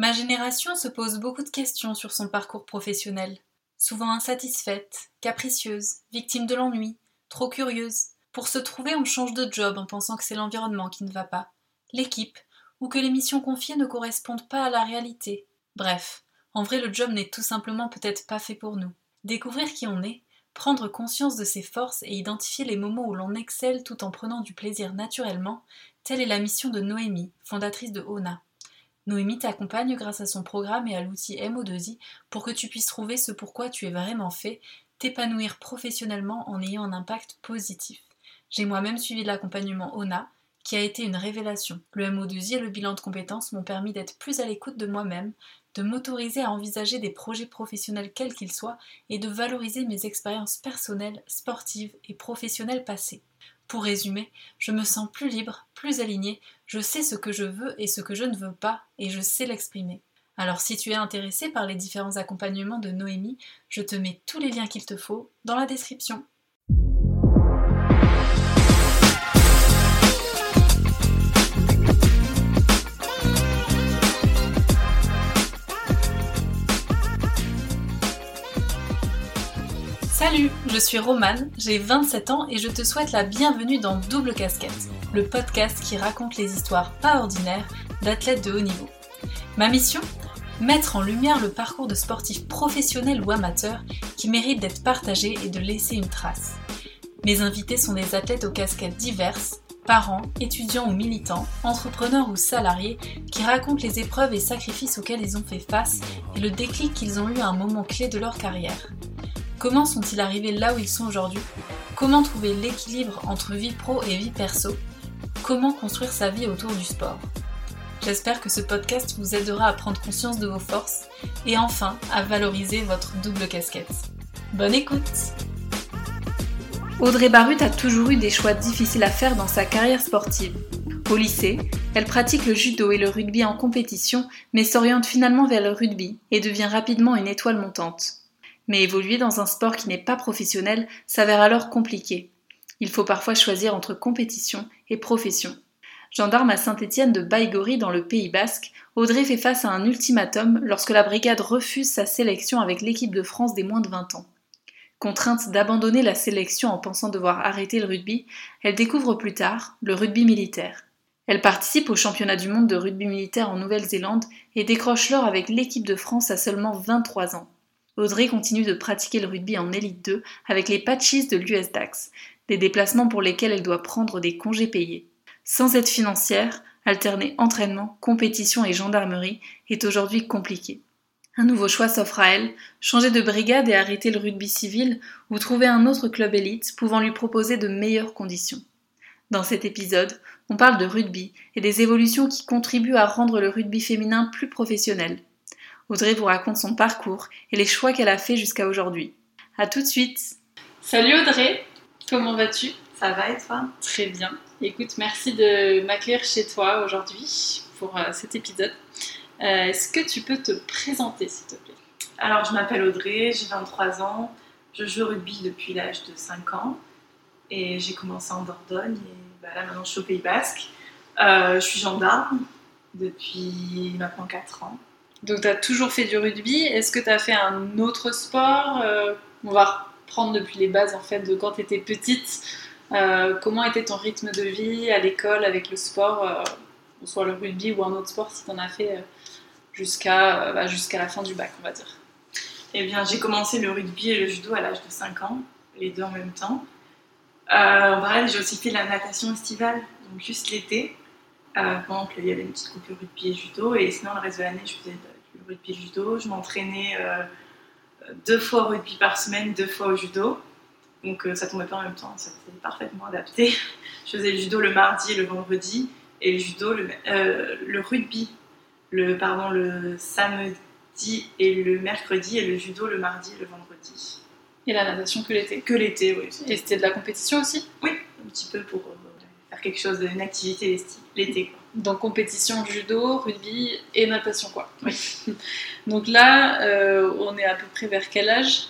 Ma génération se pose beaucoup de questions sur son parcours professionnel. Souvent insatisfaite, capricieuse, victime de l'ennui, trop curieuse. Pour se trouver, on change de job en pensant que c'est l'environnement qui ne va pas, l'équipe, ou que les missions confiées ne correspondent pas à la réalité. Bref, en vrai, le job n'est tout simplement peut-être pas fait pour nous. Découvrir qui on est, prendre conscience de ses forces et identifier les moments où l'on excelle tout en prenant du plaisir naturellement, telle est la mission de Noémie, fondatrice de ONA. Noémie t'accompagne grâce à son programme et à l'outil MO2I pour que tu puisses trouver ce pourquoi tu es vraiment fait, t'épanouir professionnellement en ayant un impact positif. J'ai moi-même suivi l'accompagnement ONA, qui a été une révélation. Le MO2I et le bilan de compétences m'ont permis d'être plus à l'écoute de moi-même, de m'autoriser à envisager des projets professionnels quels qu'ils soient et de valoriser mes expériences personnelles, sportives et professionnelles passées. Pour résumer, je me sens plus libre, plus alignée, je sais ce que je veux et ce que je ne veux pas, et je sais l'exprimer. Alors si tu es intéressé par les différents accompagnements de Noémie, je te mets tous les liens qu'il te faut dans la description. Je suis Romane, j'ai 27 ans et je te souhaite la bienvenue dans Double Casquette, le podcast qui raconte les histoires pas ordinaires d'athlètes de haut niveau. Ma mission Mettre en lumière le parcours de sportifs professionnels ou amateurs qui méritent d'être partagés et de laisser une trace. Mes invités sont des athlètes aux casquettes diverses, parents, étudiants ou militants, entrepreneurs ou salariés, qui racontent les épreuves et sacrifices auxquels ils ont fait face et le déclic qu'ils ont eu à un moment clé de leur carrière. Comment sont-ils arrivés là où ils sont aujourd'hui? Comment trouver l'équilibre entre vie pro et vie perso? Comment construire sa vie autour du sport? J'espère que ce podcast vous aidera à prendre conscience de vos forces et enfin à valoriser votre double casquette. Bonne écoute Audrey Barut a toujours eu des choix difficiles à faire dans sa carrière sportive. Au lycée, elle pratique le judo et le rugby en compétition, mais s'oriente finalement vers le rugby et devient rapidement une étoile montante. Mais évoluer dans un sport qui n'est pas professionnel s'avère alors compliqué. Il faut parfois choisir entre compétition et profession. Gendarme à Saint-Étienne de Baïgori dans le Pays Basque, Audrey fait face à un ultimatum lorsque la brigade refuse sa sélection avec l'équipe de France des moins de 20 ans. Contrainte d'abandonner la sélection en pensant devoir arrêter le rugby, elle découvre plus tard le rugby militaire. Elle participe au championnat du monde de rugby militaire en Nouvelle-Zélande et décroche l'or avec l'équipe de France à seulement 23 ans. Audrey continue de pratiquer le rugby en élite 2 avec les patches de l'US Dax, des déplacements pour lesquels elle doit prendre des congés payés. Sans aide financière, alterner entraînement, compétition et gendarmerie est aujourd'hui compliqué. Un nouveau choix s'offre à elle, changer de brigade et arrêter le rugby civil ou trouver un autre club élite pouvant lui proposer de meilleures conditions. Dans cet épisode, on parle de rugby et des évolutions qui contribuent à rendre le rugby féminin plus professionnel. Audrey vous raconte son parcours et les choix qu'elle a fait jusqu'à aujourd'hui. A tout de suite Salut Audrey, comment vas-tu? Ça va et toi? Très bien. Écoute, merci de m'accueillir chez toi aujourd'hui pour euh, cet épisode. Euh, est-ce que tu peux te présenter s'il te plaît? Alors je m'appelle Audrey, j'ai 23 ans, je joue au rugby depuis l'âge de 5 ans et j'ai commencé en Dordogne et bah, là maintenant je suis au Pays Basque. Euh, je suis gendarme depuis maintenant 4 ans. Donc, tu as toujours fait du rugby. Est-ce que tu as fait un autre sport euh, On va reprendre depuis les bases en fait de quand tu étais petite. Euh, comment était ton rythme de vie à l'école avec le sport, euh, soit le rugby ou un autre sport si tu en as fait jusqu'à bah, jusqu'à la fin du bac, on va dire? Eh bien, j'ai commencé le rugby et le judo à l'âge de 5 ans, les deux en même temps. en parallèle, j'ai aussi fait la natation estivale, donc juste l'été. Pendant qu'il y avait une petite coupure rugby et judo, et sinon le reste de l'année je faisais rugby judo. Je m'entraînais euh, deux fois au rugby par semaine, deux fois au judo. Donc euh, ça tombait pas en même temps, ça était parfaitement adapté. Je faisais le judo le mardi et le vendredi, et le judo, le, euh, le rugby, le, pardon, le samedi et le mercredi, et le judo le mardi et le vendredi. Et la natation que l'été Que l'été, oui. Et c'était de la compétition aussi? Oui, un petit peu pour quelque chose, une activité l'été. Donc compétition judo, rugby et natation quoi. Donc là, euh, on est à peu près vers quel âge?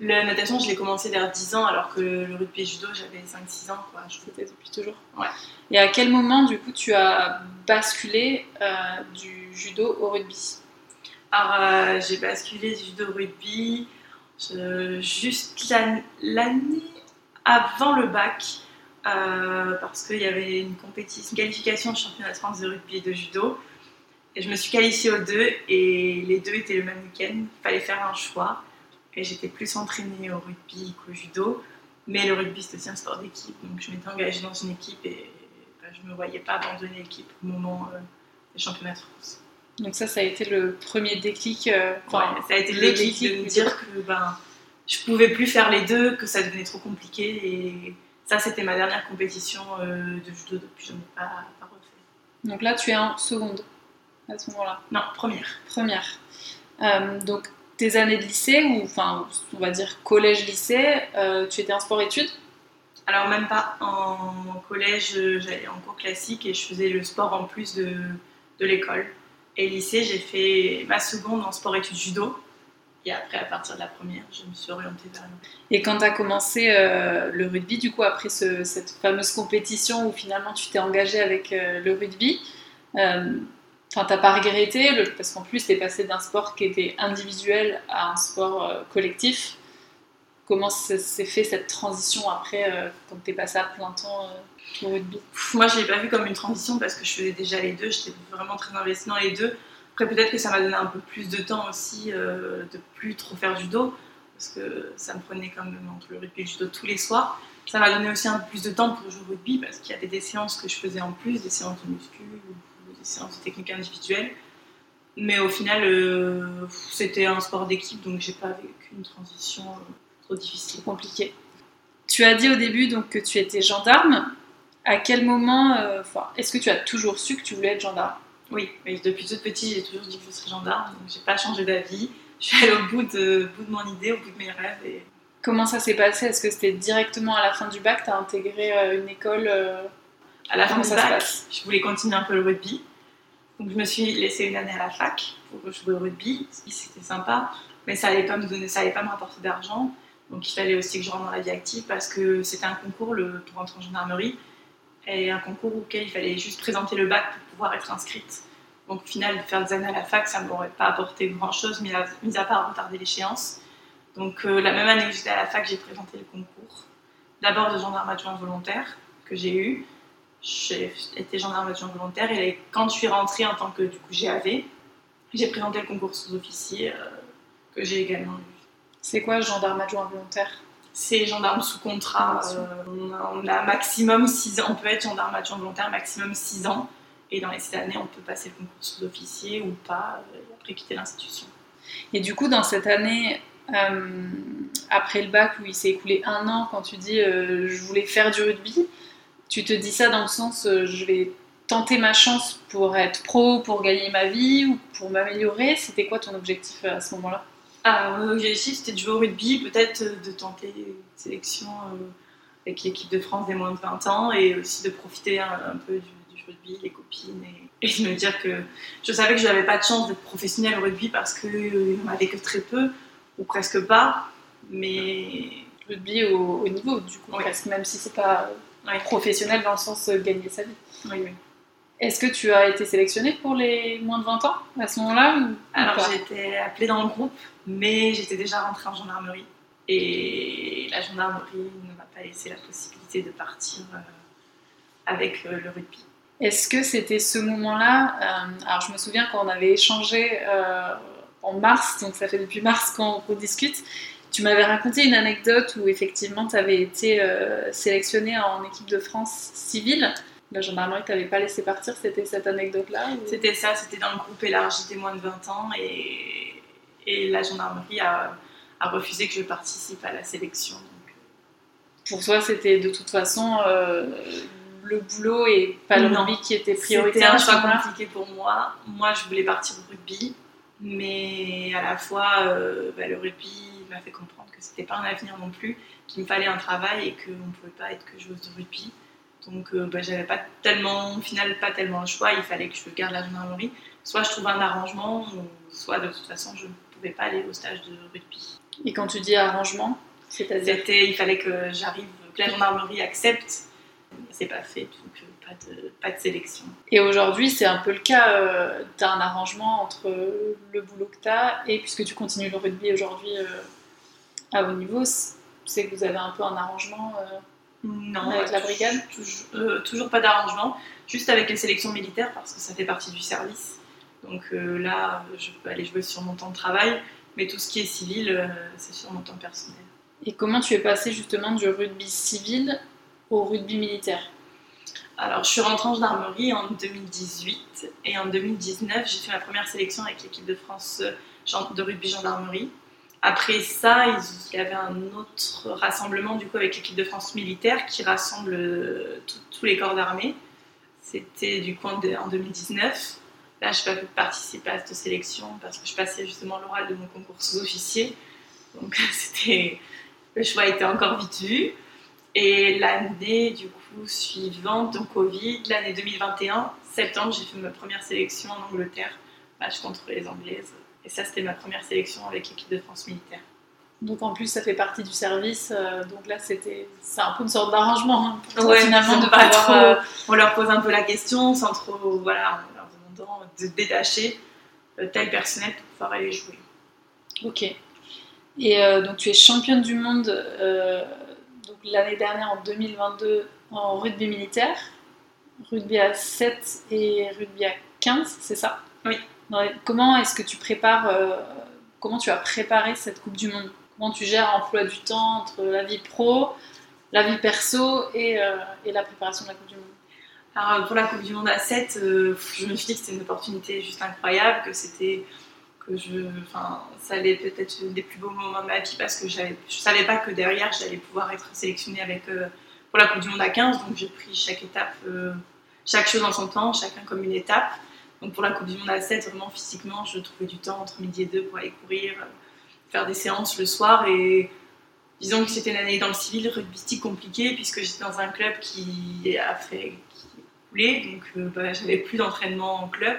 La natation, je l'ai commencé vers 10 ans, alors que le rugby et judo, j'avais 5-6 ans. Quoi. Je C'était depuis toujours. Ouais. Et à quel moment, du coup, tu as basculé euh, du judo au rugby? Alors, euh, j'ai basculé du judo au rugby juste l'an- l'année avant le bac, euh, parce qu'il y avait une compétition, une qualification de championnat de France de rugby et de judo. Et je me suis qualifiée aux deux, et les deux étaient le même week-end. Il fallait faire un choix. Et j'étais plus entraînée au rugby qu'au judo. Mais le rugby, c'est aussi un sport d'équipe. Donc je m'étais engagée dans une équipe et bah, je ne me voyais pas abandonner l'équipe au moment euh, des championnats de France. Donc ça, ça a été le premier déclic. euh, enfin, Ouais, ça a été le déclic déclic de me dire que ben, je pouvais plus faire les deux, que ça devenait trop compliqué. Et ça, c'était ma dernière compétition euh, de judo depuis, je n'en ai pas, pas refait. Donc là, tu es en seconde à ce moment-là. Non, première. Première. Euh, donc tes années de lycée, ou enfin, on va dire collège-lycée, euh, tu étais en sport-études Alors même pas en collège, j'allais en cours classique et je faisais le sport en plus de, de l'école. Et lycée, j'ai fait ma seconde en sport-études judo. Et après, à partir de la première, je me suis orientée vers Et quand tu as commencé euh, le rugby, du coup, après ce- cette fameuse compétition où finalement tu t'es engagé avec euh, le rugby, euh, enfin, t'as pas regretté, le- parce qu'en plus, tu es passé d'un sport qui était individuel à un sport euh, collectif. Comment s'est fait cette transition après, euh, quand tu es passé à plein temps euh, au rugby? Moi, je l'ai pas vu comme une transition parce que je faisais déjà les deux. J'étais vraiment très investie dans les deux. Après, peut-être que ça m'a donné un peu plus de temps aussi euh, de plus trop faire judo parce que ça me prenait quand même entre le rugby et le judo tous les soirs. Ça m'a donné aussi un peu plus de temps pour jouer au rugby parce qu'il y avait des séances que je faisais en plus, des séances de muscu des séances de technique individuelle. Mais au final, euh, c'était un sport d'équipe donc j'ai pas vécu une transition euh, trop difficile. compliqué. Tu as dit au début donc que tu étais gendarme. À quel moment, euh, est-ce que tu as toujours su que tu voulais être gendarme? Oui, mais depuis toute petite, j'ai toujours dit que je serais gendarme, donc j'ai pas changé d'avis. Je suis allée au bout de, au bout de mon idée, au bout de mes rêves. Et... Comment ça s'est passé? Est-ce que c'était directement à la fin du bac? Tu as intégré euh, une école euh, À la fin Comment du ça se bac, je voulais continuer un peu le rugby. Donc je me suis laissée une année à la fac pour jouer au rugby. C'était sympa, mais ça allait pas me donner, ça allait pas me rapporter d'argent. Donc il fallait aussi que je rentre dans la vie active parce que c'était un concours le, pour entrer en gendarmerie et un concours auquel il fallait juste présenter le bac pour pouvoir être inscrite. Donc au final, faire des années à la fac, ça ne m'aurait pas apporté grand-chose, mis à, mis à part retarder l'échéance. Donc euh, la même année que j'étais à la fac, j'ai présenté le concours. D'abord de gendarme adjoint volontaire que j'ai eu. J'ai été gendarme adjoint volontaire et quand je suis rentrée en tant que du coup GAV, j'ai présenté le concours sous-officier euh, que j'ai également eu. C'est quoi gendarme adjoint volontaire? C'est gendarme sous contrat. Euh, on, a, on a maximum 6 ans. On peut être gendarme adjoint volontaire maximum 6 ans. Et dans les 6 années, on peut passer le concours sous-officier ou pas, euh, et après quitter l'institution. Et du coup, dans cette année, euh, après le bac, où il s'est écoulé un an, quand tu dis euh, je voulais faire du rugby, tu te dis ça dans le sens euh, je vais tenter ma chance pour être pro, pour gagner ma vie ou pour m'améliorer. C'était quoi ton objectif euh, à ce moment-là? Alors, mon objectif, c'était de jouer au rugby, peut-être euh, de tenter une sélection euh, avec l'équipe de France des moins de 20 ans et aussi de profiter un, un peu du rugby, les copines et, et de me dire que je savais que je n'avais pas de chance d'être professionnelle au rugby parce qu'il n'y en avait que très peu ou presque pas. Mais Rugby au, au niveau, du coup, Oui. presque, même si c'est pas euh, Ouais. professionnel dans le sens euh, gagner sa vie. oui, oui. Est-ce que tu as été sélectionnée pour les moins de 20 ans à ce moment-là Alors été appelée dans le groupe, mais j'étais déjà rentrée en gendarmerie. Et la gendarmerie ne m'a pas laissé la possibilité de partir euh, avec euh, le rugby. Est-ce que c'était ce moment-là euh, Alors, je me souviens quand on avait échangé euh, en mars, donc ça fait depuis mars qu'on discute, tu m'avais raconté une anecdote où effectivement tu avais été euh, sélectionnée en équipe de France civile. La gendarmerie t'avait pas laissé partir, c'était cette anecdote-là ou- C'était ça, c'était dans le groupe élargi des moins de 20 ans et, et la gendarmerie a, a refusé que je participe à la sélection. Donc, Pour toi, c'était de toute façon le boulot et pas le Non. rugby qui était C'était prioritaire un à ce choix compliqué pour moi. Moi, je voulais partir au rugby, mais à la fois, euh, bah, le rugby m'a fait comprendre que c'était pas un avenir non plus, qu'il me fallait un travail et qu'on ne pouvait pas être que joueuse de rugby. Donc, euh, bah, j'avais pas tellement, au final, pas tellement le choix. Il fallait que je garde la gendarmerie. Soit je trouvais un arrangement, soit de toute façon, je ne pouvais pas aller au stage de rugby. Et quand tu dis arrangement, c'est-à-dire C'était, il fallait que j'arrive, que la gendarmerie accepte. C'est pas fait, donc euh, pas de, pas de sélection. Et aujourd'hui, c'est un peu le cas. tu as un arrangement entre le boulot que tu as et puisque tu continues le rugby aujourd'hui euh, à haut niveau, c'est que vous avez un peu un arrangement euh, Non, avec la brigade? toujours, euh, toujours pas d'arrangement, juste avec les sélections militaires parce que ça fait partie du service. Donc euh, là, je peux aller jouer sur mon temps de travail, mais tout ce qui est civil, euh, c'est sur mon temps personnel. Et comment tu es passé justement du rugby civil au rugby militaire Alors, je suis rentrée en gendarmerie en 2018 et en 2019, j'ai fait ma première sélection avec l'équipe de France euh, de rugby gendarmerie. Après ça, il y avait un autre rassemblement du coup avec l'équipe de France militaire qui rassemble euh, tous les corps d'armée. C'était du coup en de- en 2019. Là, je n'ai pas pu participer à cette sélection parce que je passais justement l'oral de mon concours sous-officier. Donc, le choix était encore vite vu. Et l'année du coup suivante, donc Covid, l'année 2021, septembre, j'ai fait ma première sélection en Angleterre, match contre les Anglaises. Et ça, c'était ma première sélection avec l'équipe de France militaire. Donc en plus, ça fait partie du service. euh, donc là, c'était, c'est un peu une sorte d'arrangement hein, Ouais, finalement de pas trop- euh, On leur pose un peu la question sans trop, voilà, en leur demandant de détacher euh, tel personnel pour pouvoir aller jouer. Ok. Et donc tu es championne du monde l'année dernière en 2022 en rugby militaire, rugby à 7 et rugby à 15, c'est ça? Oui. Comment est-ce que tu prépares, euh, comment tu as préparé cette Coupe du Monde? Comment tu gères l'emploi du temps entre la vie pro, la vie perso et, euh, et la préparation de la Coupe du Monde? Alors, euh, pour la Coupe du Monde à 7, euh, je me suis dit que c'était une opportunité juste incroyable, que c'était. Que je. Enfin, ça allait peut-être des plus beaux moments de ma vie parce que je savais pas que derrière j'allais pouvoir être sélectionnée avec, euh, pour la Coupe du Monde à 15, donc j'ai pris chaque étape, euh, chaque chose en son temps, chacun comme une étape. Donc pour la Coupe du Monde à 7, vraiment physiquement, je trouvais du temps entre midi et deux pour aller courir, euh, faire des séances le soir et. Disons que c'était une année dans le civil rugbystique compliquée puisque j'étais dans un club qui a fait qui coulait, donc bah, j'avais plus d'entraînement en club,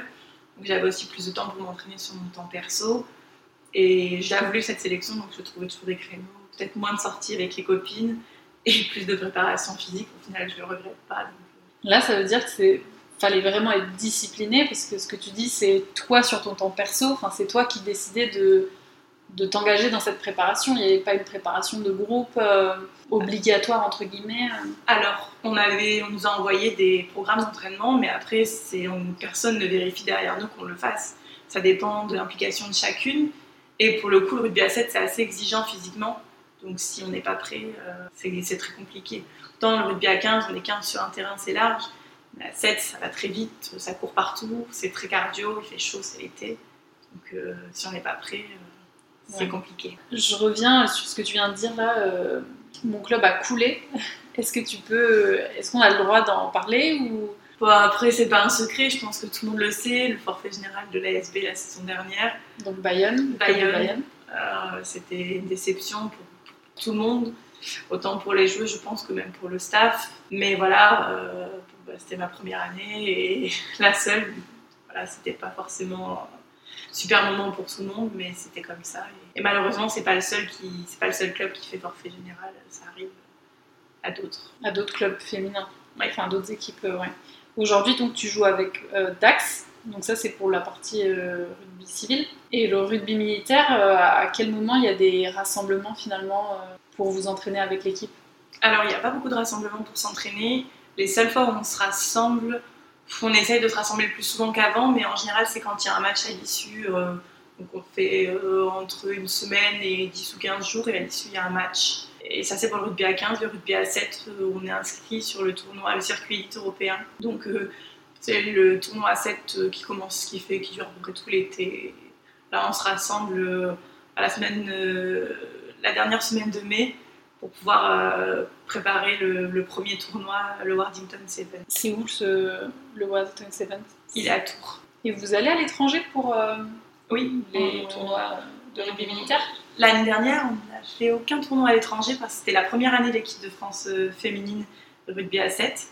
donc j'avais aussi plus de temps pour m'entraîner sur mon temps perso. Et j'ai voulu cette sélection, donc je trouvais toujours des créneaux, peut-être moins de sorties avec les copines et plus de préparation physique. Au final, je le regrette pas. euh, Là, ça veut dire que c'est fallait vraiment être discipliné parce que ce que tu dis, c'est toi sur ton temps perso. Enfin, c'est toi qui décidais de de t'engager dans cette préparation. Il n'y avait pas une préparation de groupe euh, obligatoire entre guillemets. euh. Alors, on, avait, on nous a envoyé des programmes d'entraînement, mais après, personne ne vérifie derrière nous qu'on le fasse. Ça dépend de l'implication de chacune. Et pour le coup, le rugby à 7, c'est assez exigeant physiquement. Donc, si on n'est pas prêt, euh, c'est, très compliqué. Autant le rugby à 15, on est 15 sur un terrain, c'est large. Mais à 7, ça va très vite, ça court partout, c'est très cardio, il fait chaud, c'est l'été. Donc, si on n'est pas prêt, c'est Ouais. compliqué. Je reviens sur ce que tu viens de dire là. euh, mon club a coulé. Est-ce que tu peux, est-ce qu'on a le droit d'en parler ou? Bon, après, c'est pas un secret, je pense que tout le monde le sait. Le forfait général de l'ASB la saison dernière, donc Bayonne, Bayonne. Bayonne. euh, c'était une déception pour, tout le monde. Autant pour les joueurs, je pense, que même pour le staff. Mais voilà, euh, bah, c'était ma première année et la seule. Voilà, c'était pas forcément super moment pour tout le monde, mais c'était comme ça. Et, et malheureusement, c'est pas le seul qui, c'est pas le seul club qui fait forfait général. Ça arrive à d'autres. à d'autres clubs féminins, Ouais. enfin d'autres équipes. euh, ouais. Aujourd'hui, donc tu joues avec euh, Dax. Donc ça, c'est pour la partie euh, rugby civil. Et le rugby militaire, euh, à quel moment il y a des rassemblements finalement pour vous entraîner avec l'équipe? Alors, il n'y a pas beaucoup de rassemblements pour s'entraîner. Les seules fois où on se rassemble, on essaye de se rassembler plus souvent qu'avant, mais en général, c'est quand il y a un match à l'issue. euh, donc, on fait euh, entre une semaine et 10 ou 15 jours, et à l'issue, il y a un match. Et ça, c'est pour le rugby à 15. Le rugby à 7, euh, on est inscrit sur le tournoi, le circuit européen. Donc, c'est le tournoi à 7 euh, qui commence, qui fait, qui dure à peu près tout l'été. Là, on se rassemble à la dernière semaine de mai pour pouvoir euh, préparer le, le premier tournoi, le Wardington Seven. C'est où ce, le Washington Sevens Il est à Tours. Et vous allez à l'étranger pour euh, Oui, les tournois de rugby militaire? L'année dernière, on n'a fait aucun tournoi à l'étranger parce que c'était la première année de l'équipe de France euh, féminine de rugby à 7.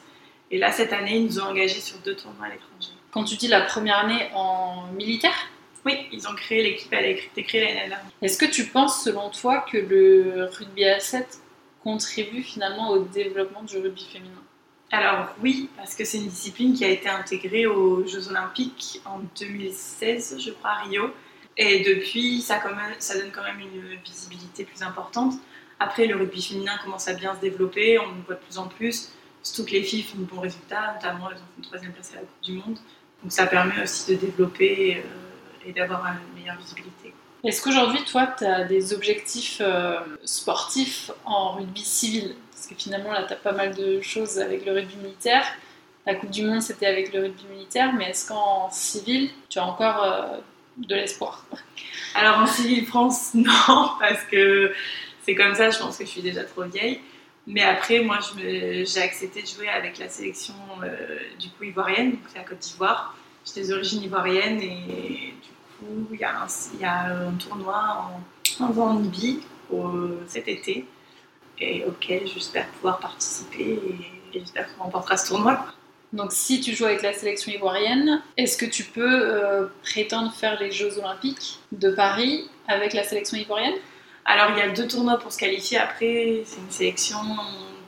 Et là, cette année, ils nous ont engagés sur deux tournois à l'étranger. Quand tu dis la première année en militaire? Oui, ils ont créé l'équipe, elle a été créée l'année dernière. Est-ce que tu penses, selon toi, que le rugby à 7 contribue finalement au développement du rugby féminin? Alors oui, parce que c'est une discipline qui a été intégrée aux Jeux Olympiques en 2016, je crois, à Rio. Et depuis, ça, quand même- ça donne quand même une visibilité plus importante. Après, le rugby féminin commence à bien se développer, on le voit de plus en plus. Surtout que les filles font de bons résultats, notamment elles ont fait une troisième place à la Coupe du Monde. Donc ça permet aussi de développer euh, et d'avoir une meilleure visibilité. Est-ce qu'aujourd'hui, toi, tu as des objectifs euh, sportifs en rugby civil? Parce que finalement, là, tu as pas mal de choses avec le rugby militaire. La Coupe du Monde, c'était avec le rugby militaire, mais est-ce qu'en civil, tu as encore euh, de l'espoir? Alors en civil France, non, parce que c'est comme ça, je pense que je suis déjà trop vieille. Mais après, moi, j'ai accepté de jouer avec la sélection euh, du coup ivoirienne, donc c'est la Côte d'Ivoire. J'ai des origines ivoiriennes et du coup, il y, a un- il y a un tournoi en, en cet été et auquel j'espère pouvoir participer et, et j'espère qu'on remportera ce tournoi. Donc, si tu joues avec la sélection ivoirienne, est-ce que tu peux euh, prétendre faire les Jeux Olympiques de Paris avec la sélection ivoirienne? Alors il y a deux tournois pour se qualifier. Après, c'est une sélection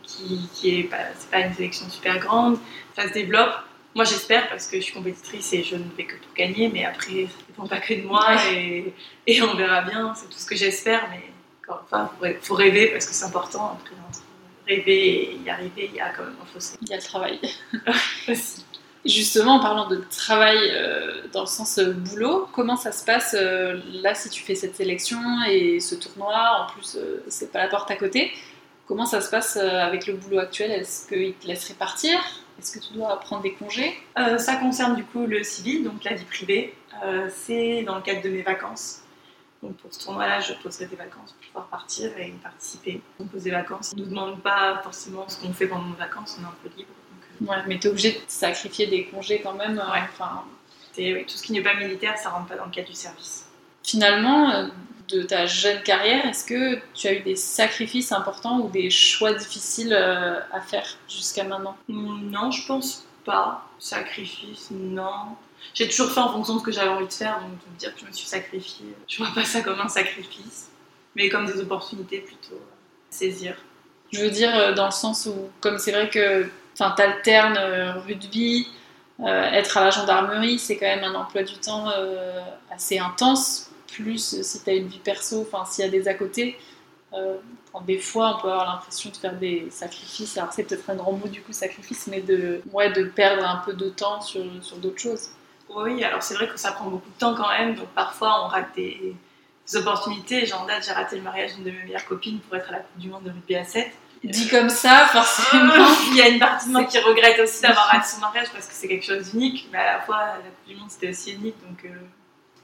qui, qui est pas, c'est pas une sélection super grande. Ça se développe. Moi j'espère parce que je suis compétitrice et je ne vais que pour gagner. Mais après, ça dépend pas que de moi et, et on verra bien. C'est tout ce que j'espère. Mais encore une fois, faut, rê- faut rêver parce que c'est important. Après, entre rêver et y arriver, il y a quand même un fossé Il y a le travail. aussi. Justement, en parlant de travail euh, dans le sens euh, boulot, comment ça se passe euh, là si tu fais cette sélection et ce tournoi En plus, c'est pas la porte à côté. Comment ça se passe avec le boulot actuel? Est-ce qu'ils te laisseraient partir? Est-ce que tu dois prendre des congés Euh, ça concerne du coup le civil, donc la vie privée. Euh, c'est dans le cadre de mes vacances. Donc pour ce tournoi-là, je poserai des vacances pour pouvoir partir et participer. On pose des vacances. On ne nous demande pas forcément ce qu'on fait pendant nos vacances, on est un peu libre. Donc, euh, Ouais, mais tu es obligé de sacrifier des congés quand même. Ouais. Enfin, oui, tout ce qui n'est pas militaire, ça rentre pas dans le cadre du service. finalement, de ta jeune carrière, est-ce que tu as eu des sacrifices importants ou des choix difficiles euh, à faire jusqu'à maintenant? Hmm, Non, je pense pas. Sacrifice, non. J'ai toujours fait en fonction de ce que j'avais envie de faire, donc de me dire que je me suis sacrifiée, je vois pas ça comme un sacrifice, mais comme des opportunités plutôt à saisir. Je veux dire, euh, dans le sens où, comme c'est vrai que tu alternes rugby, euh, être à la gendarmerie, c'est quand même un emploi du temps euh, assez intense, plus euh, si tu as une vie perso, enfin s'il y a des à côté. euh, des fois, on peut avoir l'impression de faire des sacrifices. Alors, c'est peut-être un grand mot du coup, sacrifice, mais de, ouais, de perdre un peu de temps sur, sur d'autres choses. Oui, alors c'est vrai que ça prend beaucoup de temps quand même, donc parfois on rate des, des opportunités. Genre, en date, j'ai raté le mariage d'une de mes meilleures copines pour être à la Coupe du Monde de rugby à 7. Dit comme ça, forcément. Il y a une partie de moi qui regrette aussi d'avoir raté son mariage parce que c'est quelque chose d'unique, mais à la fois la Coupe du Monde c'était aussi unique, donc euh,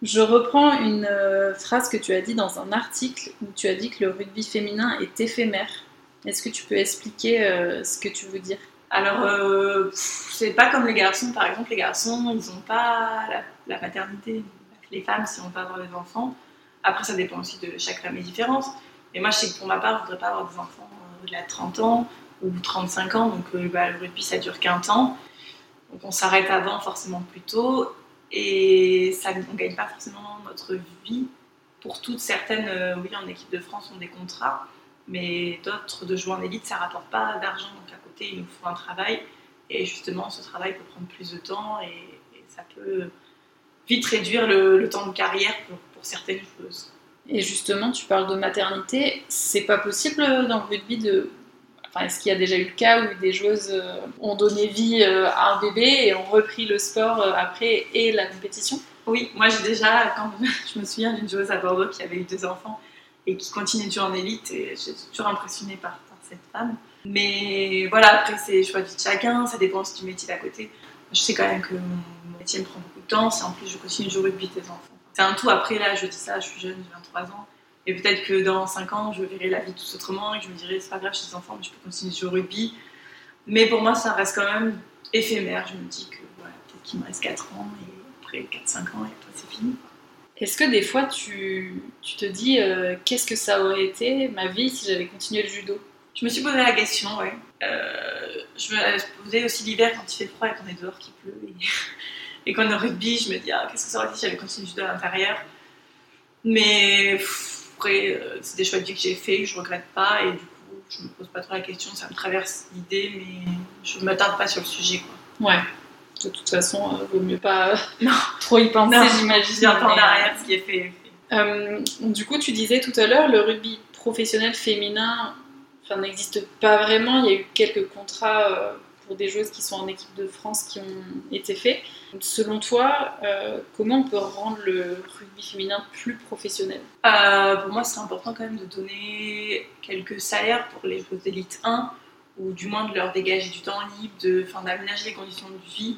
Je reprends une euh, phrase que tu as dit dans un article où tu as dit que le rugby féminin est éphémère. Est-ce que tu peux expliquer euh, ce que tu veux dire? Alors, euh, c'est pas comme les garçons, par exemple, les garçons, ils n'ont pas la, la maternité. Les femmes, si on peut avoir des enfants, après, ça dépend aussi de chaque femme est différente. Mais moi, je sais que pour ma part, je voudrais pas avoir des enfants au-delà de 30 ans ou 35 ans, donc bah, le rugby, ça dure qu'un temps. Donc, on s'arrête avant, forcément plus tôt, et ça, on gagne pas forcément notre vie. Pour toutes certaines, euh, oui, en équipe de France, ont des contrats, mais d'autres de jouer en élite, ça rapporte pas d'argent. Donc à côté, il nous faut un travail. Et justement, ce travail peut prendre plus de temps et, ça peut vite réduire le, temps de carrière pour, certaines joueuses. Et justement, tu parles de maternité. C'est pas possible dans le rugby de. Est-ce qu'il y a déjà eu le cas où des joueuses euh, ont donné vie euh, à un bébé et ont repris le sport euh, après et la compétition? Oui, moi j'ai déjà, quand je me souviens d'une joueuse à Bordeaux qui avait eu deux enfants et qui continue de jouer en élite et j'étais toujours impressionnée par, cette femme. Mais voilà, après c'est choix de chacun, ça dépend du métier d'à côté. Je sais quand même que mon métier me prend beaucoup de temps, si en plus je continue de jouer rugby des enfants. C'est un tout, après là je dis ça, je suis jeune, j'ai 23 ans. Et peut-être que dans 5 ans, je verrai la vie tout autrement et que je me dirai, c'est pas grave, j'ai des enfants, mais je peux continuer de jouer au rugby. Mais pour moi, ça reste quand même éphémère. Je me dis que voilà, peut-être qu'il me reste 4 ans et après 4-5 ans et après c'est fini. Est-ce que des fois tu, tu te dis euh, qu'est-ce que ça aurait été ma vie si j'avais continué le judo? Je me suis posé la question, ouais. Euh, je me posais aussi l'hiver quand il fait froid et qu'on est dehors qu'il pleut. Et Et quand on est au rugby, je me dis, ah, qu'est-ce que ça aurait été si j'avais continué le judo à l'intérieur? Mais après, euh, c'est des choix de vie que j'ai fait, je regrette pas, et du coup, je me pose pas trop la question, ça me traverse l'idée, mais je ne m'attarde pas sur le sujet. Quoi. Ouais. De toute façon, il vaut mieux pas non. trop y penser, j'imagine. Bien temps derrière ce qui est fait. Euh, du coup, tu disais tout à l'heure, le rugby professionnel féminin n'existe pas vraiment. Il y a eu quelques contrats euh, pour des joueuses qui sont en équipe de France qui ont été faits. Selon toi, euh, comment on peut rendre le rugby féminin plus professionnel? Pour moi, c'est important quand même de donner quelques salaires pour les joueuses d'élite 1 ou du moins de leur dégager du temps libre, de, d'aménager les conditions de vie.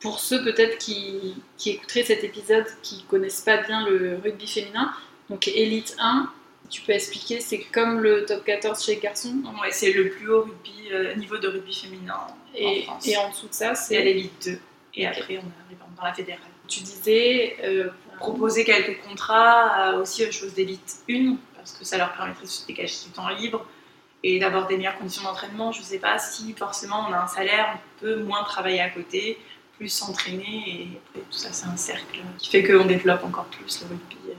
Pour ceux peut-être qui, qui, écouteraient cet épisode, qui connaissent pas bien le rugby féminin, donc élite 1, tu peux expliquer, c'est comme le top 14 chez les garçons? Ouais, c'est le plus haut rugby, euh, niveau de rugby féminin et, en France. Et en dessous de ça, c'est l'élite 2. Et après, on arrive dans la fédérale. Tu disais. Euh, proposer quelques contrats aussi aux choses d'élite 1, parce que ça leur permettrait de se dégager du temps libre et d'avoir des meilleures conditions d'entraînement. Je ne sais pas si forcément on a un salaire, on peut moins travailler à côté, plus s'entraîner, et après tout ça, c'est un cercle qui fait qu'on développe encore plus le rugby euh.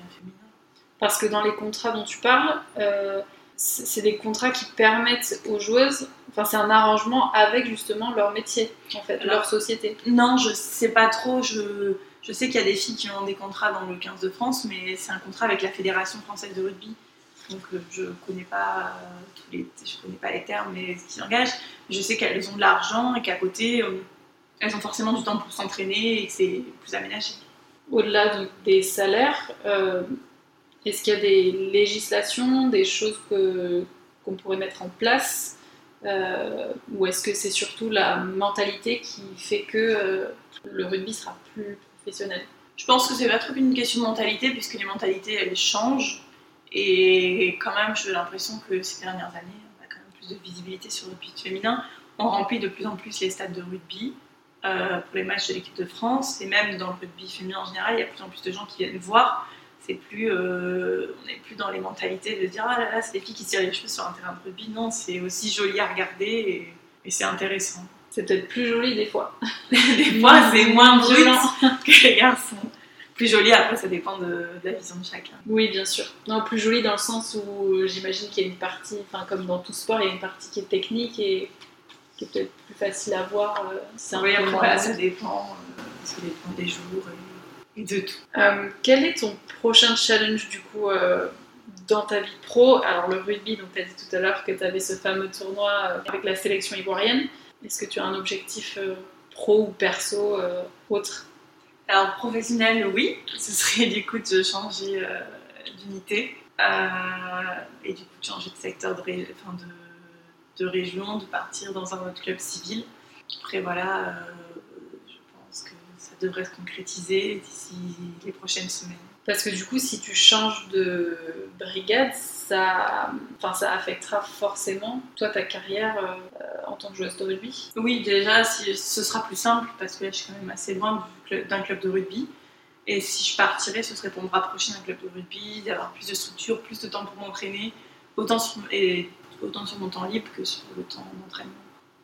Parce que dans les contrats dont tu parles, euh, c'est des contrats qui permettent aux joueuses, enfin c'est un arrangement avec justement leur métier, en fait, leur société. Non, je sais pas trop, je, je sais qu'il y a des filles qui ont des contrats dans le 15 de France, mais c'est un contrat avec la Fédération française de rugby. Donc euh, je connais pas euh, tous les, je connais pas les termes, mais ce qui engage. Je sais qu'elles ont de l'argent et qu'à côté, elles ont forcément du temps pour s'entraîner et que c'est plus aménagé. Au-delà des salaires, est-ce qu'il y a des législations, des choses qu'on pourrait mettre en place euh, Ou est-ce que c'est surtout la mentalité qui fait que euh, le rugby sera plus professionnel? Je pense que c'est pas trop une question de mentalité, puisque les mentalités, elles changent. Et quand même, j'ai l'impression que ces dernières années, on a quand même plus de visibilité sur le rugby féminin. On remplit de plus en plus les stades de rugby. Euh, pour les matchs de l'équipe de France et même dans le rugby féminin en général, il y a de plus en plus de gens qui viennent voir c'est plus, euh, on n'est plus dans les mentalités de dire ah là là, c'est des filles qui tirent les cheveux sur un terrain de rugby. Non, c'est aussi joli à regarder et, c'est intéressant. C'est peut-être plus joli des fois. des fois, c'est moins violent que les garçons. Plus joli, après, ça dépend de, la vision de chacun. Oui, bien sûr. Non, plus joli dans le sens où euh, j'imagine qu'il y a une partie, enfin, comme dans tout sport, il y a une partie qui est technique et qui est peut-être plus facile à voir. Euh, oui, après, ça dépend, ça dépend des jours. Et de tout. Euh, quel est ton prochain challenge du coup euh, dans ta vie pro? Alors le rugby, donc tu as dit tout à l'heure que tu avais ce fameux tournoi euh, avec la sélection ivoirienne. Est-ce que tu as un objectif pro ou perso autre? Alors professionnel, oui. Ce serait du coup de changer d'unité et du coup de changer de secteur de, région, de partir dans un autre club civil. Après voilà devrait se concrétiser d'ici les prochaines semaines. Parce que du coup, si tu changes de brigade, ça, enfin, ça affectera forcément toi ta carrière euh, en tant que joueuse de rugby. Oui, déjà, si, ce sera plus simple parce que là, je suis quand même assez loin d'un club de rugby. Et si je partirais, ce serait pour me rapprocher d'un club de rugby, d'avoir plus de structure, plus de temps pour m'entraîner, autant sur, et autant sur mon temps libre que sur le temps d'entraînement.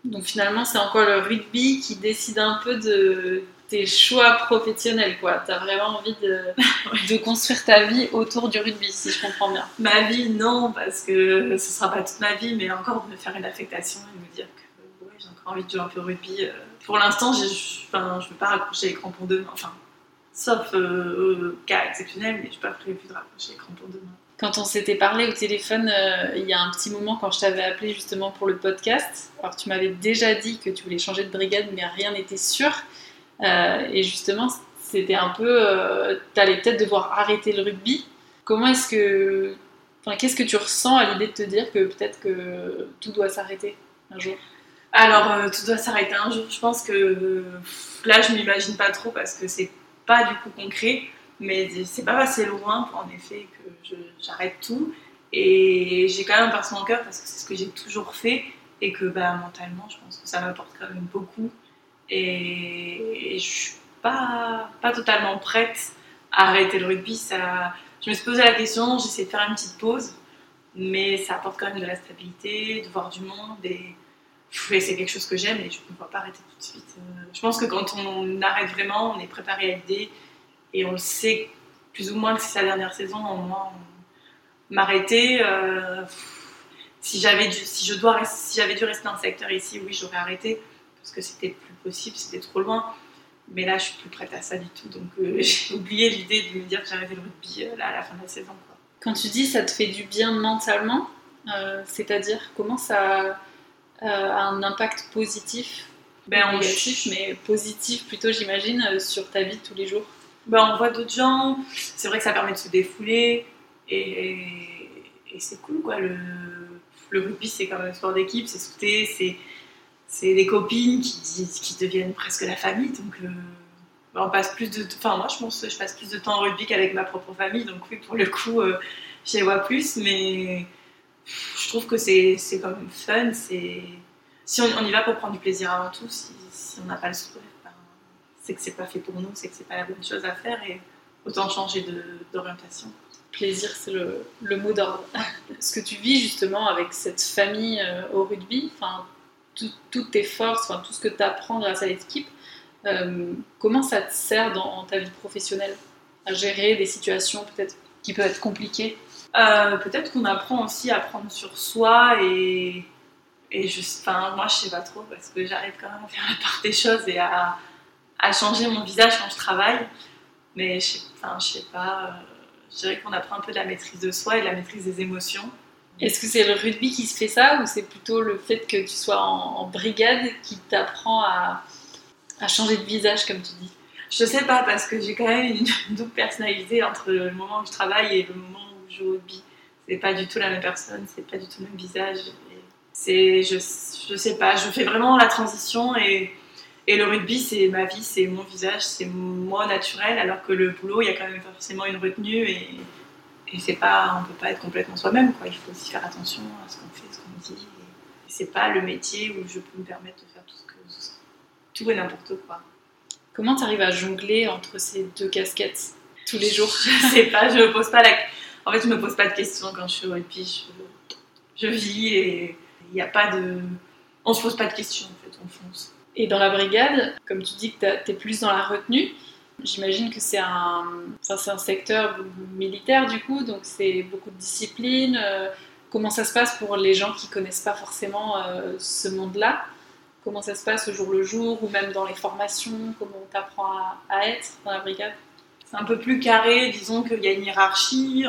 Donc finalement, c'est encore le rugby qui décide un peu de, tes choix professionnels, quoi. Tu as vraiment envie de, de, construire ta vie autour du rugby, si je comprends bien. Ma vie, non, parce que ce sera pas toute ma vie, mais encore de me faire une affectation et me dire que j'ai encore envie de jouer un peu au rugby. Euh. Pour l'instant, je ne veux pas raccrocher les crampons demain. Enfin, sauf euh, cas exceptionnel, mais je n'ai pas prévu de raccrocher les crampons demain. Quand on s'était parlé au téléphone euh, il y a un petit moment, quand je t'avais appelé justement pour le podcast, alors tu m'avais déjà dit que tu voulais changer de brigade, mais rien n'était sûr. Euh, et justement, c'était un peu. Euh, tu allais peut-être devoir arrêter le rugby. Comment est-ce que. Enfin, qu'est-ce que tu ressens à l'idée de te dire que peut-être que tout doit s'arrêter un jour? Alors, euh, tout doit s'arrêter un jour. Je pense que là, je m'imagine pas trop parce que c'est pas du coup concret, mais c'est pas assez loin en effet que j'arrête tout. Et j'ai quand même un en cœur parce que c'est ce que j'ai toujours fait et que bah, mentalement, je pense que ça m'apporte quand même beaucoup et, je suis pas, pas totalement prête à arrêter le rugby. Ça, je me suis posé la question, j'essaie de faire une petite pause, mais ça apporte quand même de la stabilité, de voir du monde. Et c'est quelque chose que j'aime et je ne peux pas arrêter tout de suite. Euh, je pense que quand on arrête vraiment, on est préparé à l'idée et on le sait plus ou moins que c'est sa dernière saison, au moins m'arrêter. Euh, si j'avais dû, si si j'avais dû rester dans le secteur ici, oui, j'aurais arrêté parce que c'était plus possible, c'était trop loin. Mais là, je suis plus prête à ça du tout. Donc, euh, j'ai oublié l'idée de me dire que j'arrêtais le rugby là, à la fin de la saison. Quand tu dis ça te fait du bien mentalement, c'est-à-dire comment ça euh, un impact positif ben, négatif, mais positif plutôt, j'imagine, euh, sur ta vie de tous les jours? Ben, On voit d'autres gens, c'est vrai que ça permet de se défouler et, et c'est cool quoi. Le, le rugby, c'est comme un sport d'équipe, c'est sauter, c'est, c'est des copines qui, deviennent presque la famille. Donc, euh, ben, on passe plus de. Enfin, moi, je pense je passe plus de temps en rugby qu'avec ma propre famille. Donc, pour le coup, euh, je les vois plus. Mais je trouve que c'est quand même fun. C'est si on, y va pour prendre du plaisir avant tout, si, on n'a pas le sourire, ben, c'est que c'est pas fait pour nous, c'est que c'est pas la bonne chose à faire et autant changer d'orientation. Plaisir, c'est le, le, mot d'ordre. Ce que tu vis justement avec cette famille euh, au rugby, enfin, toutes tes forces, tout ce que tu apprends grâce à l'équipe, euh, comment ça te sert dans ta vie professionnelle à gérer des situations peut-être qui peuvent être compliquées? Euh, peut-être qu'on apprend aussi à prendre sur soi et, et juste, enfin, moi je sais pas trop parce que j'arrive quand même à faire la part des choses et à, à changer mon visage quand je travaille. Mais je enfin, je sais pas, euh, je dirais qu'on apprend un peu de la maîtrise de soi et de la maîtrise des émotions. Est-ce que c'est le rugby qui se fait ça ou c'est plutôt le fait que tu sois en, brigade qui t'apprend à, changer de visage comme tu dis? Je sais pas parce que j'ai quand même une double personnalité entre le moment où je travaille et le moment joue au rugby. C'est pas du tout la même personne, c'est pas du tout le même visage. C'est, je, je sais pas, je fais vraiment la transition et, et le rugby, c'est ma vie, c'est mon visage, c'est moi naturel, alors que le boulot, il y a quand même forcément une retenue et, et c'est pas, on peut pas être complètement soi-même, quoi. Il faut aussi faire attention à ce qu'on fait, ce qu'on dit. C'est pas le métier où je peux me permettre de faire tout ce que, tout et n'importe quoi. Comment tu arrives à jongler entre ces deux casquettes tous les jours? Je sais pas, je me pose pas la en fait, je me pose pas de questions quand je suis au rugby. Je, vis et il n'y a pas de. On se pose pas de questions en fait, on fonce. Et dans la brigade, comme tu dis que tu es plus dans la retenue, j'imagine que c'est un, enfin, un secteur militaire du coup, donc c'est beaucoup de discipline. Euh, comment ça se passe pour les gens qui connaissent pas forcément euh, ce monde-là? Comment ça se passe au jour le jour ou même dans les formations? Comment on t'apprend à, être dans la brigade? C'est un peu plus carré, disons qu'il y a une hiérarchie.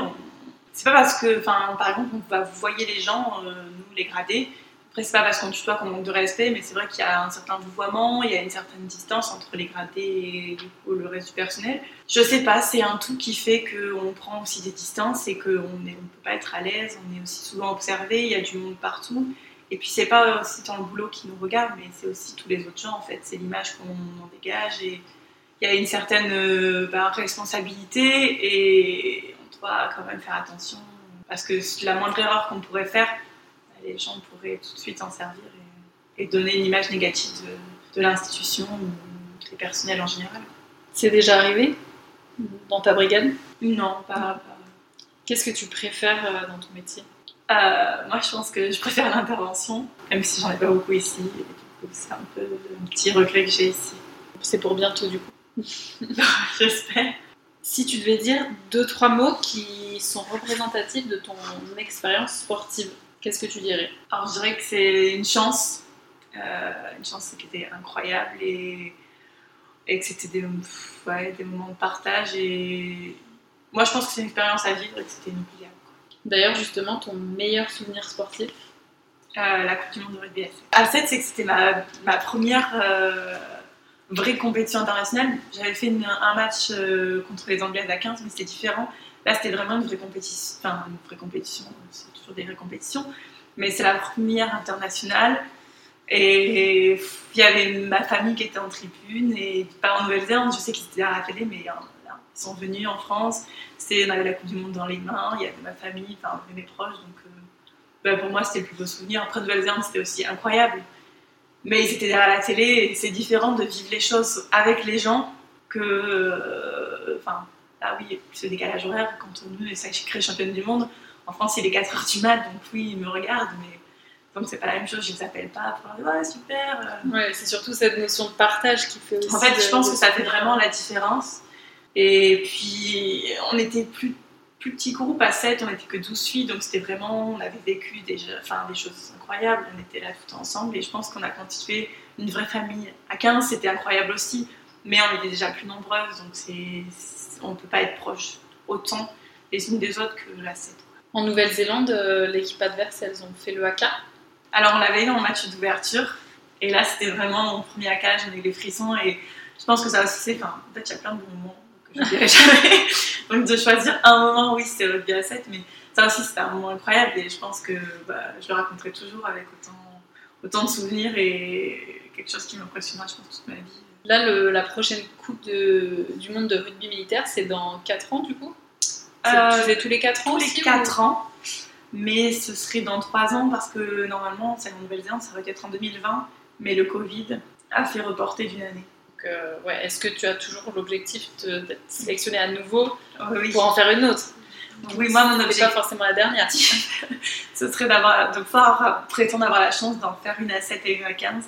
C'est pas parce que, par exemple, on va vous voyez les gens, euh, nous les gradés. Après, c'est pas parce qu'on tutoie qu'on manque de respect, mais c'est vrai qu'il y a un certain vouvoiement, il y a une certaine distance entre les gradés et le reste du personnel. Je sais pas, c'est un tout qui fait qu'on prend aussi des distances et qu'on ne peut pas être à l'aise, on est aussi souvent observé, il y a du monde partout. Et puis c'est pas aussi dans le boulot qui nous regarde, mais c'est aussi tous les autres gens en fait, c'est l'image qu'on en dégage et il y a une certaine euh, bah, responsabilité et on doit quand même faire attention parce que la moindre erreur qu'on pourrait faire, les gens pourraient tout de suite en servir et, donner une image négative de, l'institution ou des personnels en général. C'est déjà arrivé dans ta brigade? Non, pas. pas. Qu'est-ce que tu préfères euh, dans ton métier? Euh, Moi, je pense que je préfère l'intervention, même si j'en ai pas beaucoup ici. C'est un peu un petit regret que j'ai ici. C'est pour bientôt du coup J'espère. Si tu devais dire deux, trois mots qui sont représentatifs de ton expérience sportive, qu'est-ce que tu dirais? Alors, je dirais que c'est une chance. Euh, une chance qui était incroyable et, et que c'était des, des moments de partage. Et moi, je pense que c'est une expérience à vivre et que c'était inoubliable. D'ailleurs, justement, ton meilleur souvenir sportif? Euh, La Coupe du Monde de rugby à 7. c'est que c'était ma, ma première. Euh, vraie compétition internationale. J'avais fait un match contre les Anglaises à 15, mais c'était différent. Là, c'était vraiment une vraie compétition. Enfin, une vraie compétition, toujours des vraies compétitions. Mais c'est la première internationale. Et il y avait ma famille qui était en tribune, et pas en Nouvelle-Zélande, je sais qu'ils étaient à la télé, mais euh, ils sont venus en France. On avait la Coupe du Monde dans les mains, il y avait ma famille, enfin mes proches, donc euh, bah, pour moi c'était le plus beau souvenir. Après Nouvelle-Zélande, c'était aussi incroyable mais c'était derrière la télé c'est différent de vivre les choses avec les gens que. Euh, enfin, ah oui, ce décalage horaire, quand on est sacrée championne du monde, en France il est 4h du mat, donc oui, ils me regardent, mais Donc c'est pas la même chose, je les appelle pas pour leur dire ouais super. euh. Ouais, c'est surtout cette notion de partage qui fait aussi. En fait, de- je pense que ça fait vraiment la différence. Et puis, on était plus, plus petit groupe à 7, on était que 12 filles, donc c'était vraiment, on avait vécu des, enfin, des choses incroyables, on était là tout le temps ensemble, et je pense qu'on a constitué une vraie famille. À 15, c'était incroyable aussi, mais on était déjà plus nombreuses, donc c'est, on peut pas être proche autant les unes des autres que la 7. En Nouvelle-Zélande, euh, l'équipe adverse, elles ont fait le haka. Alors, on l'avait eu en match d'ouverture, et là, c'était vraiment mon premier accage, j'en ai eu les frissons, et je pense que ça aussi, c'est. Enfin, en fait, il y a plein de bons moments que je dirais jamais. Donc, de choisir un moment, oui, c'est rugby à 7, mais ça aussi, c'était un moment incroyable, et je pense que bah, je le raconterai toujours avec autant, autant de souvenirs et quelque chose qui m'impressionnera, je pense, toute ma vie. Là, le- la prochaine Coupe de- du monde de rugby militaire, c'est dans 4 ans, du coup? Euh, tous les 4 ans Tous les aussi, 4 ans, mais ce serait dans 3 ans, parce que normalement, c'est en Nouvelle-Zélande, ça va être en 2020, mais le Covid a fait reporter d'une année. Donc, euh, ouais, Est-ce que tu as toujours l'objectif de- d'être sélectionné à nouveau Oui, oui. pour en faire une autre? Oui, moi, mon C'est pas objectif, forcément la dernière. ce serait d'avoir, de pouvoir prétendre avoir la chance d'en faire une à 7 et une à 15.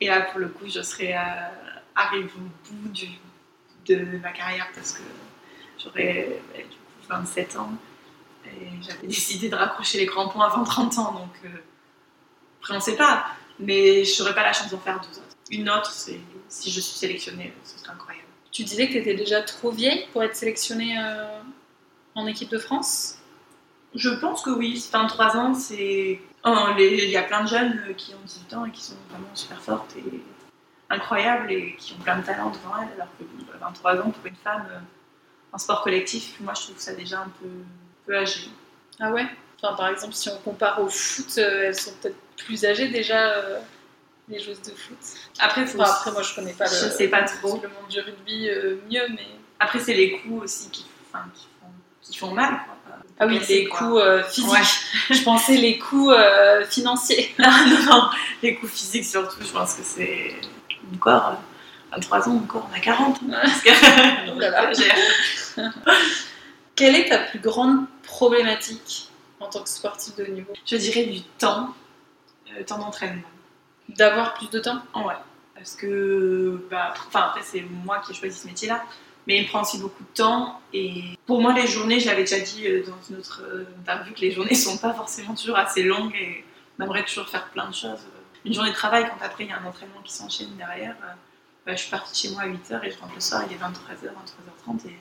Et là, pour le coup, je serais euh, arrivée au bout du, de ma carrière parce que j'aurais 27 ans et j'avais décidé de raccrocher les grands points avant 30 ans. Donc, euh, après, on sait pas, mais je n'aurais pas la chance d'en faire deux autres. Une autre, c'est si je suis sélectionnée, ce serait incroyable. Tu disais que tu étais déjà trop vieille pour être sélectionnée euh, en équipe de France? Je pense que oui, 23 ans, c'est. Oh, Il y a plein de jeunes euh, qui ont 18 ans et qui sont vraiment super fortes et incroyables et qui ont plein de talent devant elles, alors que bon, 23 ans pour une femme en sport collectif, moi je trouve ça déjà un peu, peu âgé. Ah ouais? Enfin, par exemple, si on compare au foot, euh, elles sont peut-être plus âgées déjà, euh, les joueuses de foot. Après, Enfin, après, moi, je connais pas le, Je sais pas trop. le monde du rugby euh, mieux, mais... Après, c'est les coups aussi qui, enfin, qui, font, qui font mal. Quoi. Ah oui, les coups euh, physiques. Ouais. je pensais les coups financiers. non, non, non, les coups physiques surtout, je pense que c'est encore. Euh, 23 ans, encore, on a 40. hein, parce que- Oh là là. J'exagère. Quelle est ta plus grande problématique en tant que sportif de haut niveau? Je dirais du temps, euh, temps d'entraînement. D'avoir plus de temps? Ouais. Parce que, bah, enfin, après, c'est moi qui ai choisi ce métier-là, mais il prend aussi beaucoup de temps. Et pour moi, les journées, je l'avais déjà dit euh, dans une autre euh, interview, que les journées sont pas forcément toujours assez longues et on aimerait toujours faire plein de choses. Une journée de travail, quand après il y a un entraînement qui s'enchaîne derrière, bah, je suis partie chez moi à 8h et je rentre le soir, il est 23h, 23h30 et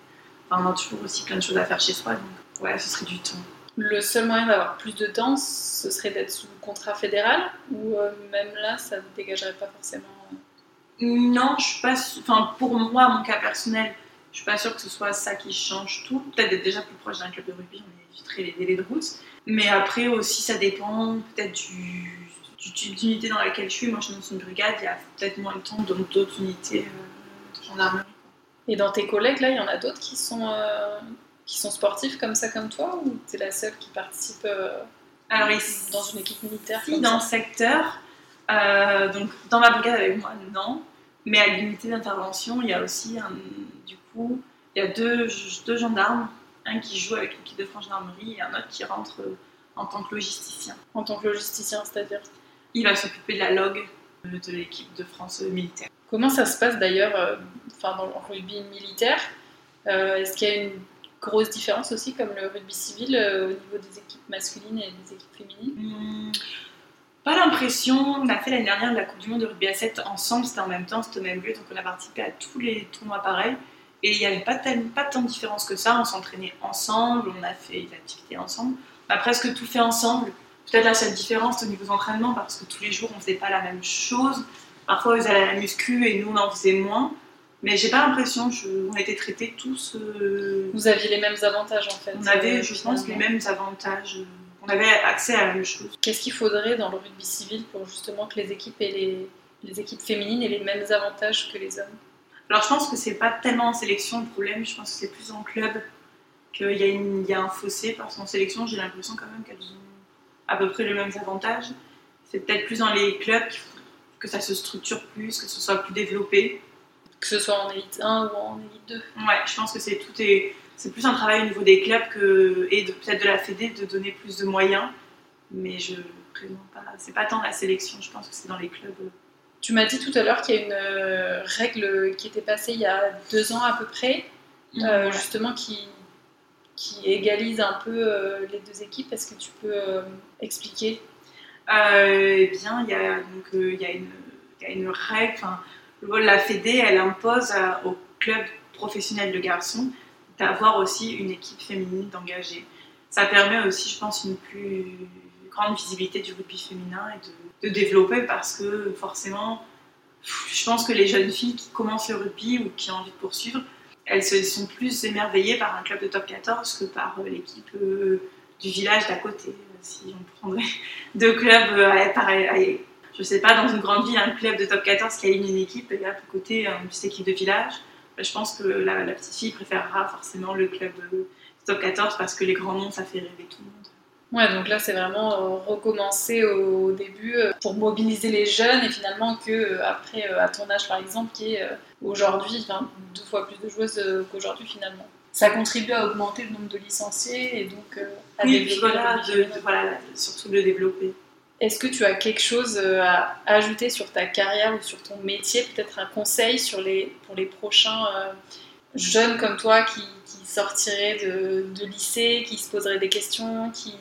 enfin, on a toujours aussi plein de choses à faire chez soi, donc ouais, ce serait du temps. Le seul moyen d'avoir plus de temps, ce serait d'être sous contrat fédéral Ou euh, même là, ça ne dégagerait pas forcément Non, je suis pas. Enfin, pour moi, mon cas personnel, je suis pas sûre que ce soit ça qui change tout. Peut-être d'être déjà plus proche d'un club de rugby, on éviterait les délais de route. Mais après aussi, ça dépend peut-être du, du type d'unité dans laquelle je suis. Moi, je suis dans une brigade, il y a peut-être moins de temps dans d'autres unités euh, de gendarmerie. Et dans tes collègues, là, il y en a d'autres qui sont, euh, qui sont sportifs comme ça, comme toi Ou t'es la seule qui participe euh, Alors ici, dans une équipe militaire Si, dans le secteur, euh, donc dans ma brigade avec moi, non. Mais à l'unité d'intervention, il y a aussi, un, du coup, il y a deux, deux gendarmes, un qui joue avec l'équipe de France Gendarmerie et un autre qui rentre euh, en tant que logisticien. En tant que logisticien, c'est-à-dire Il va s'occuper de la log de l'équipe de France militaire. Comment ça se passe d'ailleurs euh, enfin, dans le rugby militaire? Euh, Est-ce qu'il y a une grosse différence aussi, comme le rugby civil, euh, au niveau des équipes masculines et des équipes féminines? Hmm, Pas l'impression, on a fait l'année dernière la Coupe du Monde de rugby à 7 ensemble, c'était en même temps, c'était au même lieu, donc on a participé à tous les tournois pareils. Et il n'y avait pas, pas tant de différence que ça, on s'entraînait ensemble, on a fait des activités ensemble. On a presque tout fait ensemble. Peut-être la seule différence au niveau d'entraînement, parce que tous les jours on faisait pas la même chose. Parfois ils faisaient la muscu et nous on en faisait moins. Mais j'ai pas l'impression, je- on était traités tous. euh, Vous aviez les mêmes avantages en fait on avait, euh, je pense, les mêmes avantages. On avait accès à la même chose. Qu'est-ce qu'il faudrait dans le rugby civil pour justement que les équipes aient les, les équipes féminines aient les mêmes avantages que les hommes? Alors je pense que c'est pas tellement en sélection le problème, je pense que c'est plus en club qu'il y, a une- il y a un fossé parce qu'en sélection j'ai l'impression quand même qu'elles ont à peu près les mêmes avantages. C'est peut-être plus dans les clubs que ça se structure plus, que ce soit plus développé. Que ce soit en élite 1 ou en élite 2 Ouais, je pense que c'est tout est c'est plus un travail au niveau des clubs que et de- peut-être de la Fédé de donner plus de moyens. mais je présente pas. C'est pas tant la sélection, je pense que c'est dans les clubs. Tu m'as dit tout à l'heure qu'il y a une euh, règle qui était passée il y a deux ans à peu près, euh, Ouais. justement qui, qui égalise un peu euh, les deux équipes. Est-ce que tu peux euh, expliquer? Euh, eh bien, il y a, y une, y a une règle. La Fédé, elle impose aux clubs professionnels de garçons d'avoir aussi une équipe féminine d'engagés. Ça permet aussi, je pense, une plus grande visibilité du rugby féminin et de développer parce que forcément, je pense que les jeunes filles qui commencent le rugby ou qui ont envie de poursuivre, elles se sont plus émerveillées par un club de top 14 que par euh, l'équipe euh, du village d'à côté. euh, Si on prendrait deux clubs, euh, pareil, allez, je sais pas, dans une grande ville, un club de top 14 qui a une équipe et à côté une petite équipe de village, bah, je pense que la, petite fille préférera forcément le club euh, top 14 parce que les grands noms, ça fait rêver tout le monde. Ouais, donc là c'est vraiment recommencer au début pour mobiliser les jeunes et finalement que après à ton âge par exemple qui est aujourd'hui enfin, deux fois plus de joueuses euh, qu'aujourd'hui finalement. Ça contribue à augmenter le nombre de licenciés et donc euh, à Oui, développer voilà, de, voilà, surtout de le développer. Est-ce que tu as quelque chose euh, à ajouter sur ta carrière ou sur ton métier, peut-être un conseil sur les, pour les prochains euh, jeunes comme toi qui, qui sortiraient de, de lycée, qui se poseraient des questions, qui,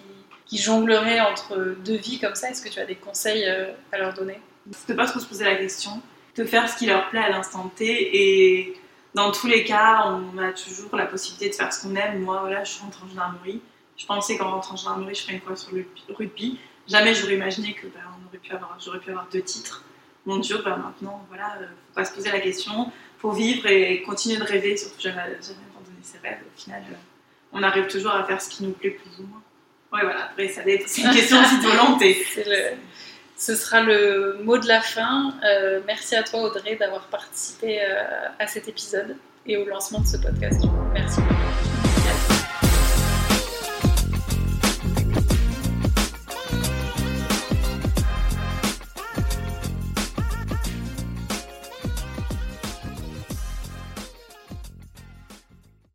qui jongleraient entre deux vies comme ça? Est-ce que tu as des conseils à leur donner? De pas trop se poser la question, de faire ce qui leur plaît à l'instant T et dans tous les cas, on a toujours la possibilité de faire ce qu'on aime. Moi, voilà, je rentre en gendarmerie. Je pensais qu'en rentrant en gendarmerie, je ferais une fois sur le rugby. Jamais j'aurais imaginé que avoir, j'aurais pu avoir deux titres. Mon Dieu, bah, maintenant, voilà, euh, faut pas se poser la question, faut vivre et continuer de rêver, surtout jamais, jamais abandonner ses rêves. Au final, euh, on arrive toujours à faire ce qui nous plaît plus ou moins. Ouais, voilà. Après, ça c'est une question aussi de volonté. C'est le- Ce sera le mot de la fin. Euh, merci à toi Audrey d'avoir participé euh, à cet épisode et au lancement de ce podcast. Merci.